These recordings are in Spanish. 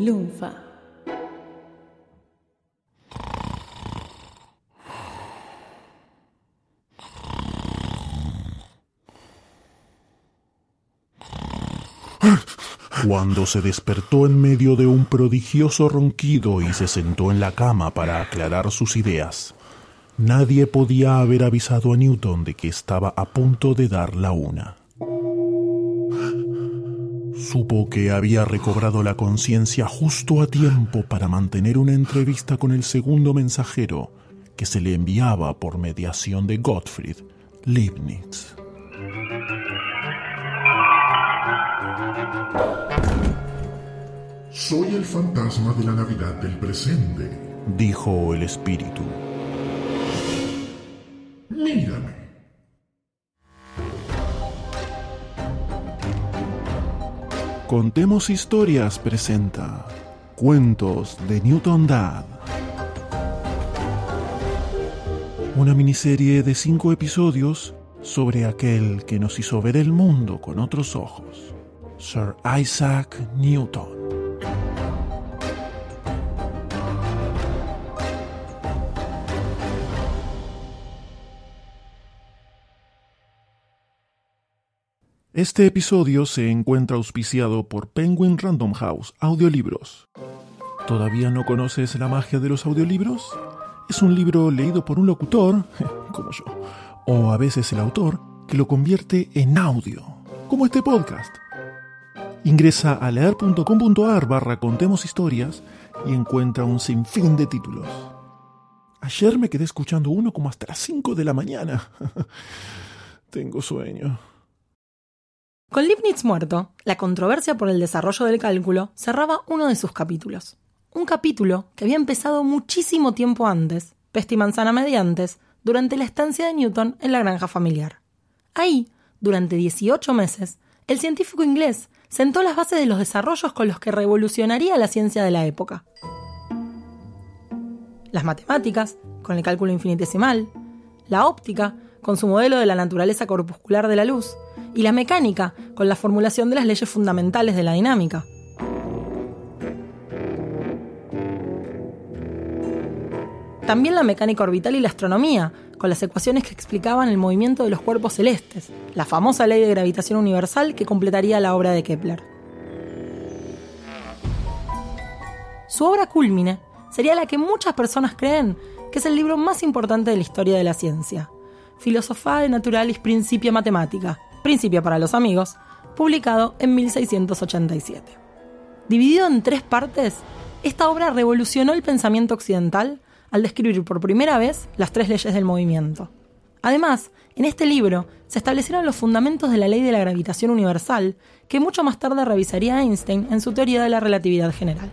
Lunfa. Cuando se despertó en medio de un prodigioso ronquido y se sentó en la cama para aclarar sus ideas, nadie podía haber avisado a Newton de que estaba a punto de dar la una. Supo que había recobrado la conciencia justo a tiempo para mantener una entrevista con el segundo mensajero que se le enviaba por mediación de Gottfried Leibniz. Soy el fantasma de la Navidad del presente. dijo el espíritu. Mírame. Contemos Historias presenta Cuentos de Newton Dad. Una miniserie de cinco episodios sobre aquel que nos hizo ver el mundo con otros ojos, Sir Isaac Newton. Este episodio se encuentra auspiciado por Penguin Random House Audiolibros. ¿Todavía no conoces la magia de los audiolibros? Es un libro leído por un locutor, como yo, o a veces el autor, que lo convierte en audio, como este podcast. Ingresa a leer.com.ar barra contemos historias y encuentra un sinfín de títulos. Ayer me quedé escuchando uno como hasta las 5 de la mañana. Tengo sueño. Con Leibniz muerto, la controversia por el desarrollo del cálculo cerraba uno de sus capítulos. Un capítulo que había empezado muchísimo tiempo antes, peste y manzana mediantes, durante la estancia de Newton en la granja familiar. Ahí, durante 18 meses, el científico inglés sentó las bases de los desarrollos con los que revolucionaría la ciencia de la época. Las matemáticas, con el cálculo infinitesimal, la óptica, con su modelo de la naturaleza corpuscular de la luz, y la mecánica, con la formulación de las leyes fundamentales de la dinámica. También la mecánica orbital y la astronomía, con las ecuaciones que explicaban el movimiento de los cuerpos celestes, la famosa ley de gravitación universal que completaría la obra de Kepler. Su obra cúlmine sería la que muchas personas creen que es el libro más importante de la historia de la ciencia, Filosofía Naturalis Principia Mathematica, Principio para los amigos, publicado en 1687. Dividido en tres partes, esta obra revolucionó el pensamiento occidental al describir por primera vez las tres leyes del movimiento. Además, en este libro se establecieron los fundamentos de la ley de la gravitación universal, que mucho más tarde revisaría Einstein en su teoría de la relatividad general.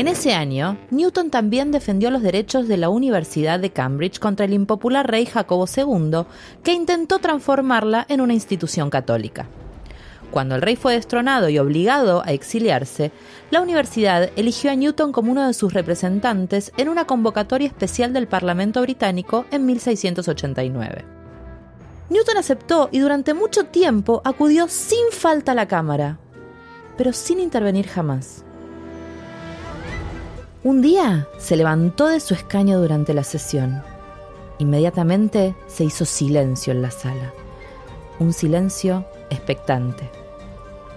En ese año, Newton también defendió los derechos de la Universidad de Cambridge contra el impopular rey Jacobo II, que intentó transformarla en una institución católica. Cuando el rey fue destronado y obligado a exiliarse, la universidad eligió a Newton como uno de sus representantes en una convocatoria especial del Parlamento británico en 1689. Newton aceptó y durante mucho tiempo acudió sin falta a la Cámara, pero sin intervenir jamás. Un día se levantó de su escaño durante la sesión. Inmediatamente se hizo silencio en la sala. Un silencio expectante.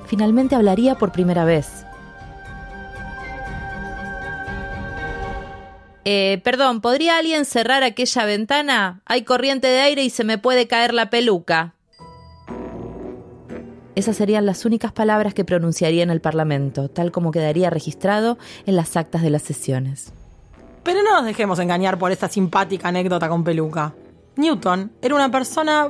Finalmente hablaría por primera vez. Eh, perdón, ¿podría alguien cerrar aquella ventana? Hay corriente de aire y se me puede caer la peluca. Esas serían las únicas palabras que pronunciaría en el Parlamento, tal como quedaría registrado en las actas de las sesiones. Pero no nos dejemos engañar por esta simpática anécdota con peluca. Newton era una persona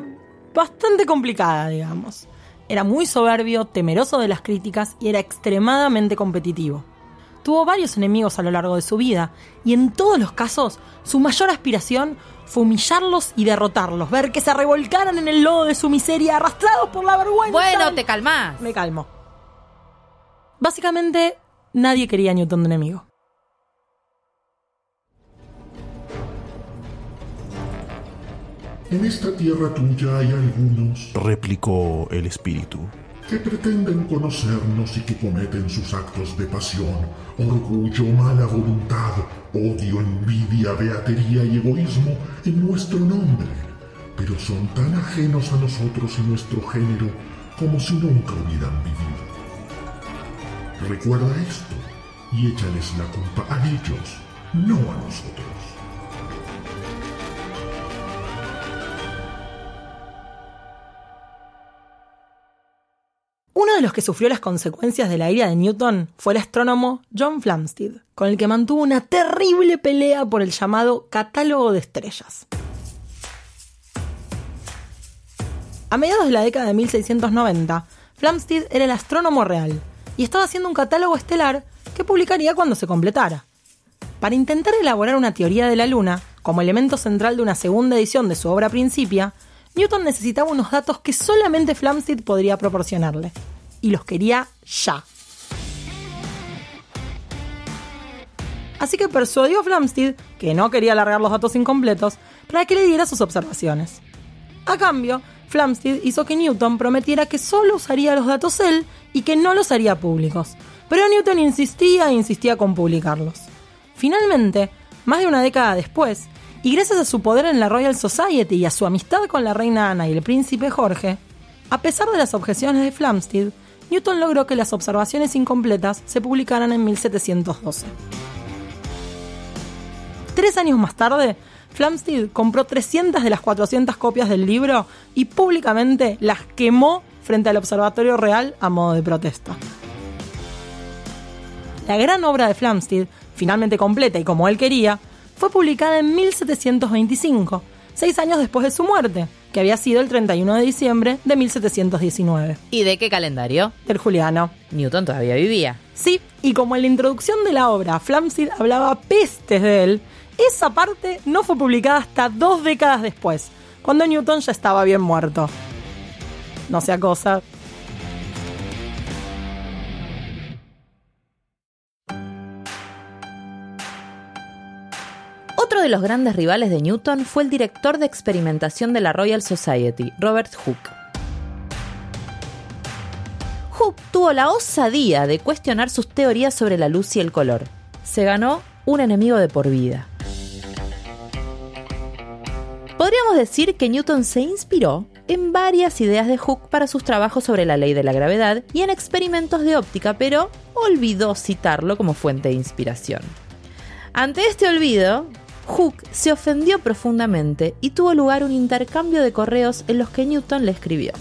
bastante complicada, digamos. Era muy soberbio, temeroso de las críticas y era extremadamente competitivo. Tuvo varios enemigos a lo largo de su vida y en todos los casos su mayor aspiración fue humillarlos y derrotarlos, ver que se revolcaran en el lodo de su miseria arrastrados por la vergüenza. Bueno, te calmás. Me calmo. Básicamente, nadie quería a Newton de enemigo. En esta tierra tuya hay algunos replicó el espíritu. Que pretenden conocernos y que cometen sus actos de pasión, orgullo, mala voluntad, odio, envidia, beatería y egoísmo en nuestro nombre, pero son tan ajenos a nosotros y nuestro género como si nunca hubieran vivido. Recuerda esto y échales la culpa a ellos, no a nosotros. Que sufrió las consecuencias de la ira de Newton fue el astrónomo John Flamsteed, con el que mantuvo una terrible pelea por el llamado catálogo de estrellas. A mediados de la década de 1690, Flamsteed era el astrónomo real y estaba haciendo un catálogo estelar que publicaría cuando se completara. Para intentar elaborar una teoría de la Luna, como elemento central de una segunda edición de su obra Principia, Newton necesitaba unos datos que solamente Flamsteed podría proporcionarle. Y los quería ya. Así que persuadió a Flamsteed, que no quería alargar los datos incompletos, para que le diera sus observaciones. A cambio, Flamsteed hizo que Newton prometiera que solo usaría los datos él y que no los haría públicos. Pero Newton insistía e insistía con publicarlos. Finalmente, más de una década después, y gracias a su poder en la Royal Society y a su amistad con la reina Ana y el príncipe Jorge, a pesar de las objeciones de Flamsteed, Newton logró que las observaciones incompletas se publicaran en 1712. Tres años más tarde, Flamsteed compró 300 de las 400 copias del libro y públicamente las quemó frente al Observatorio Real a modo de protesta. La gran obra de Flamsteed, finalmente completa y como él quería, fue publicada en 1725, seis años después de su muerte, que había sido el 31 de diciembre de 1719. ¿Y de qué calendario? Del Juliano. Newton todavía vivía. Sí, y como en la introducción de la obra Flamsteed hablaba pestes de él, esa parte no fue publicada hasta dos décadas después, cuando Newton ya estaba bien muerto. No sea cosa, los grandes rivales de Newton fue el director de experimentación de la Royal Society, Robert Hooke. Hooke tuvo la osadía de cuestionar sus teorías sobre la luz y el color. Se ganó un enemigo de por vida. Podríamos decir que Newton se inspiró en varias ideas de Hooke para sus trabajos sobre la ley de la gravedad y en experimentos de óptica, pero olvidó citarlo como fuente de inspiración. Ante este olvido, Hooke se ofendió profundamente y tuvo lugar un intercambio de correos en los que Newton le escribió.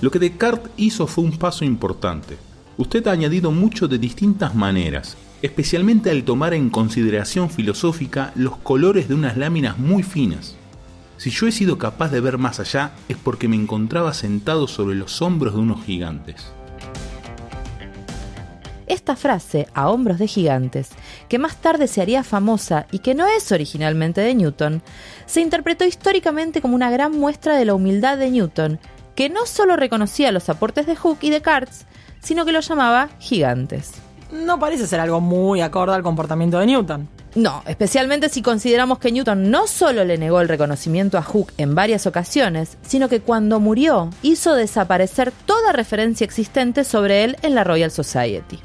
Lo que Descartes hizo fue un paso importante. Usted ha añadido mucho de distintas maneras, especialmente al tomar en consideración filosófica los colores de unas láminas muy finas. Si yo he sido capaz de ver más allá es porque me encontraba sentado sobre los hombros de unos gigantes. Esta frase, a hombros de gigantes, que más tarde se haría famosa y que no es originalmente de Newton, se interpretó históricamente como una gran muestra de la humildad de Newton, que no solo reconocía los aportes de Hooke y Descartes, sino que los llamaba gigantes. No parece ser algo muy acorde al comportamiento de Newton. No, especialmente si consideramos que Newton no solo le negó el reconocimiento a Hooke en varias ocasiones, sino que cuando murió hizo desaparecer toda referencia existente sobre él en la Royal Society.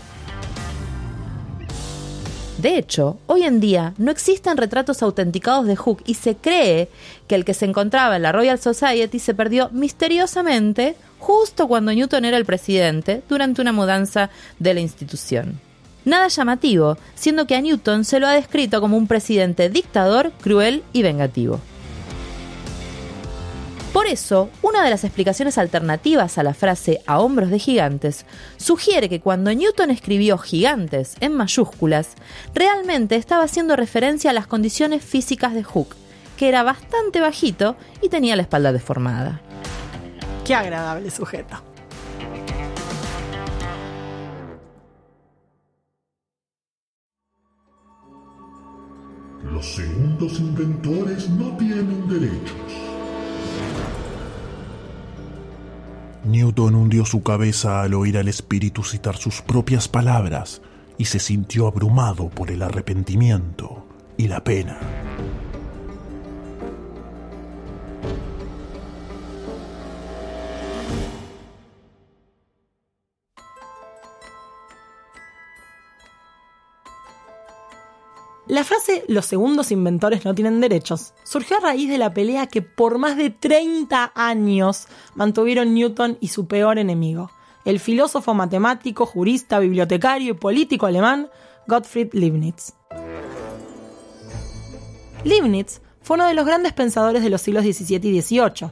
De hecho, hoy en día no existen retratos autenticados de Hooke y se cree que el que se encontraba en la Royal Society se perdió misteriosamente justo cuando Newton era el presidente durante una mudanza de la institución. Nada llamativo, siendo que a Newton se lo ha descrito como un presidente dictador, cruel y vengativo. Por eso, una de las explicaciones alternativas a la frase a hombros de gigantes sugiere que cuando Newton escribió gigantes en mayúsculas, realmente estaba haciendo referencia a las condiciones físicas de Hooke, que era bastante bajito y tenía la espalda deformada. Qué agradable sujeto. Los segundos inventores no tienen derechos. Newton hundió su cabeza al oír al espíritu citar sus propias palabras y se sintió abrumado por el arrepentimiento y la pena. La frase los segundos inventores no tienen derechos surgió a raíz de la pelea que por más de 30 años mantuvieron Newton y su peor enemigo, el filósofo matemático, jurista, bibliotecario y político alemán Gottfried Leibniz. Leibniz fue uno de los grandes pensadores de los siglos XVII y XVIII.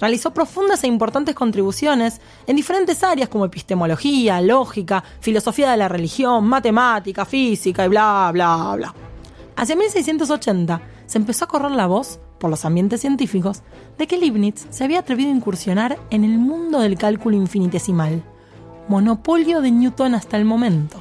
Realizó profundas e importantes contribuciones en diferentes áreas como epistemología, lógica, filosofía de la religión, matemática, física y bla, bla, bla. Hacia 1680 se empezó a correr la voz, por los ambientes científicos, de que Leibniz se había atrevido a incursionar en el mundo del cálculo infinitesimal, monopolio de Newton hasta el momento.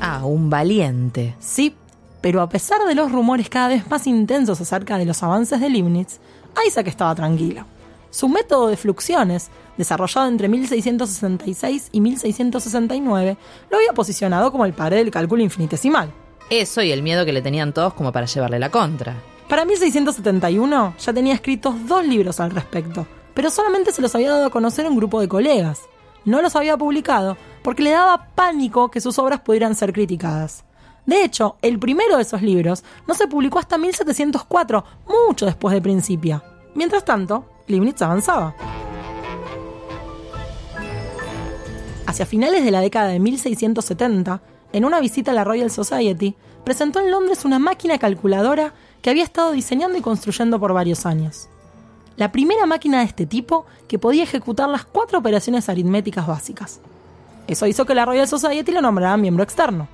Ah, un valiente. Sí, pero a pesar de los rumores cada vez más intensos acerca de los avances de Leibniz, Isaac estaba tranquilo. Su método de fluxiones, desarrollado entre 1666 y 1669, lo había posicionado como el padre del cálculo infinitesimal. Eso y el miedo que le tenían todos como para llevarle la contra. Para 1671 ya tenía escritos dos libros al respecto, pero solamente se los había dado a conocer un grupo de colegas. No los había publicado porque le daba pánico que sus obras pudieran ser criticadas. De hecho, el primero de esos libros no se publicó hasta 1704, mucho después de Principia. Mientras tanto, Leibniz avanzaba. Hacia finales de la década de 1670, en una visita a la Royal Society, presentó en Londres una máquina calculadora que había estado diseñando y construyendo por varios años. La primera máquina de este tipo que podía ejecutar las cuatro operaciones aritméticas básicas. Eso hizo que la Royal Society lo nombrara miembro externo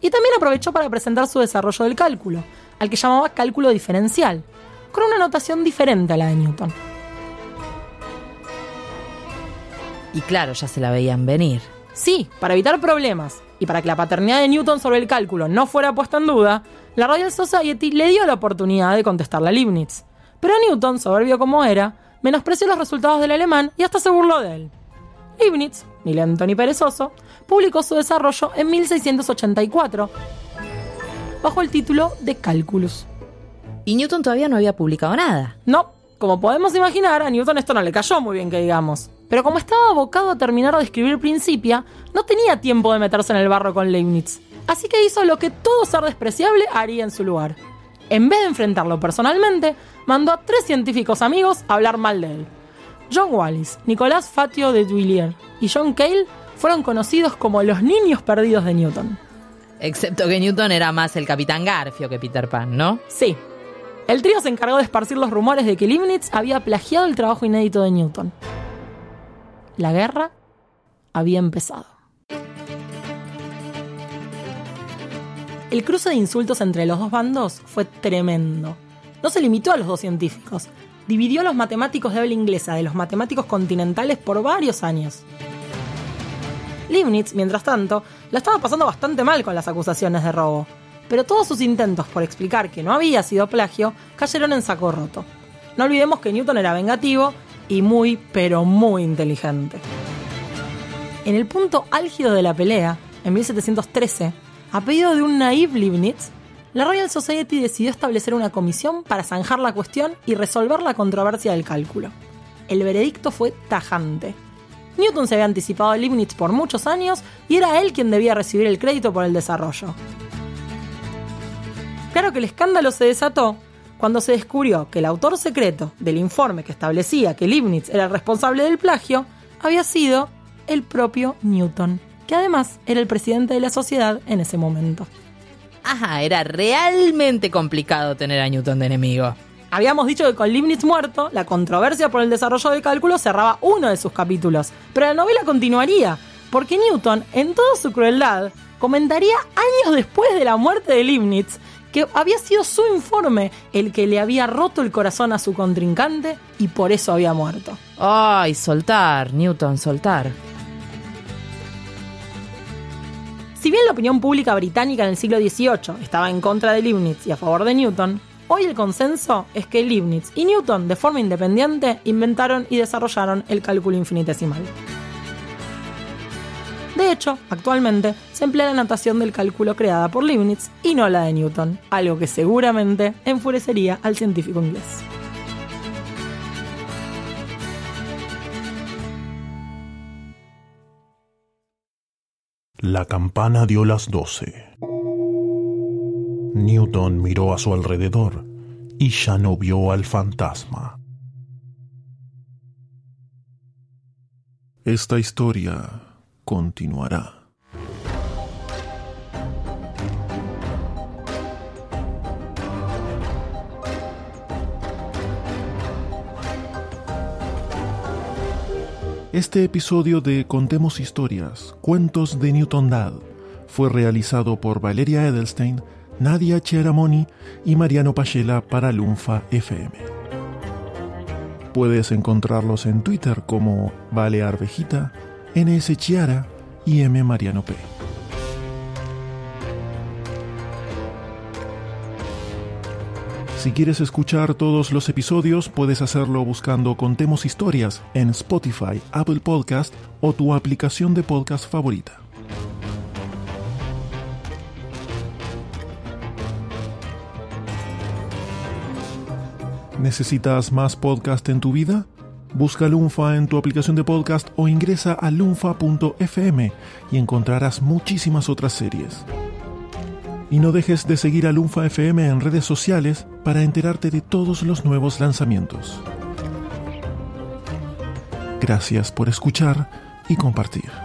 y también aprovechó para presentar su desarrollo del cálculo, al que llamaba cálculo diferencial, con una notación diferente a la de Newton. Y claro, ya se la veían venir. Sí, para evitar problemas y para que la paternidad de Newton sobre el cálculo no fuera puesta en duda, la Royal Society le dio la oportunidad de contestarle a Leibniz. Pero Newton, soberbio como era, menospreció los resultados del alemán y hasta se burló de él. Leibniz, ni lento ni perezoso, publicó su desarrollo en 1684 bajo el título de Cálculos. Y Newton todavía no había publicado nada. No, como podemos imaginar, a Newton esto no le cayó muy bien que digamos. Pero como estaba abocado a terminar de escribir Principia, no tenía tiempo de meterse en el barro con Leibniz. Así que hizo lo que todo ser despreciable haría en su lugar. En vez de enfrentarlo personalmente, mandó a tres científicos amigos a hablar mal de él. John Wallis, Nicolás Fatio de Duillier y John Cale fueron conocidos como los niños perdidos de Newton. Excepto que Newton era más el capitán Garfio que Peter Pan, ¿no? Sí. El trío se encargó de esparcir los rumores de que Leibniz había plagiado el trabajo inédito de Newton. La guerra había empezado. El cruce de insultos entre los dos bandos fue tremendo. No se limitó a los dos científicos, dividió a los matemáticos de habla inglesa de los matemáticos continentales por varios años. Leibniz, mientras tanto, la estaba pasando bastante mal con las acusaciones de robo, pero todos sus intentos por explicar que no había sido plagio cayeron en saco roto. No olvidemos que Newton era vengativo y muy, pero muy inteligente. En el punto álgido de la pelea, en 1713, a pedido de un naive Leibniz, la Royal Society decidió establecer una comisión para zanjar la cuestión y resolver la controversia del cálculo. El veredicto fue tajante. Newton se había anticipado a Leibniz por muchos años y era él quien debía recibir el crédito por el desarrollo. Claro que el escándalo se desató cuando se descubrió que el autor secreto del informe que establecía que Leibniz era el responsable del plagio había sido el propio Newton, que además era el presidente de la sociedad en ese momento. Ajá, era realmente complicado tener a Newton de enemigo. Habíamos dicho que con Leibniz muerto, la controversia por el desarrollo del cálculo cerraba uno de sus capítulos, pero la novela continuaría, porque Newton, en toda su crueldad, comentaría años después de la muerte de Leibniz que había sido su informe el que le había roto el corazón a su contrincante y por eso había muerto. Ay, soltar, Newton, soltar. Si bien la opinión pública británica en el siglo XVIII estaba en contra de Leibniz y a favor de Newton, hoy el consenso es que Leibniz y Newton, de forma independiente, inventaron y desarrollaron el cálculo infinitesimal. De hecho, actualmente se emplea la notación del cálculo creada por Leibniz y no la de Newton, algo que seguramente enfurecería al científico inglés. La campana dio las doce. Newton miró a su alrededor y ya no vio al fantasma. Esta historia continuará. Este episodio de Contemos Historias, Cuentos de Newton Dad, fue realizado por Valeria Edelstein, Nadia Cheramoni y Mariano Pachela para Lunfa FM. Puedes encontrarlos en Twitter como Vale NS Chiara y M Mariano P. Si quieres escuchar todos los episodios, puedes hacerlo buscando Contemos Historias en Spotify, Apple Podcast o tu aplicación de podcast favorita. ¿Necesitas más podcast en tu vida? Busca Lunfa en tu aplicación de podcast o ingresa a lunfa.fm y encontrarás muchísimas otras series. Y no dejes de seguir a Lunfa FM en redes sociales para enterarte de todos los nuevos lanzamientos. Gracias por escuchar y compartir.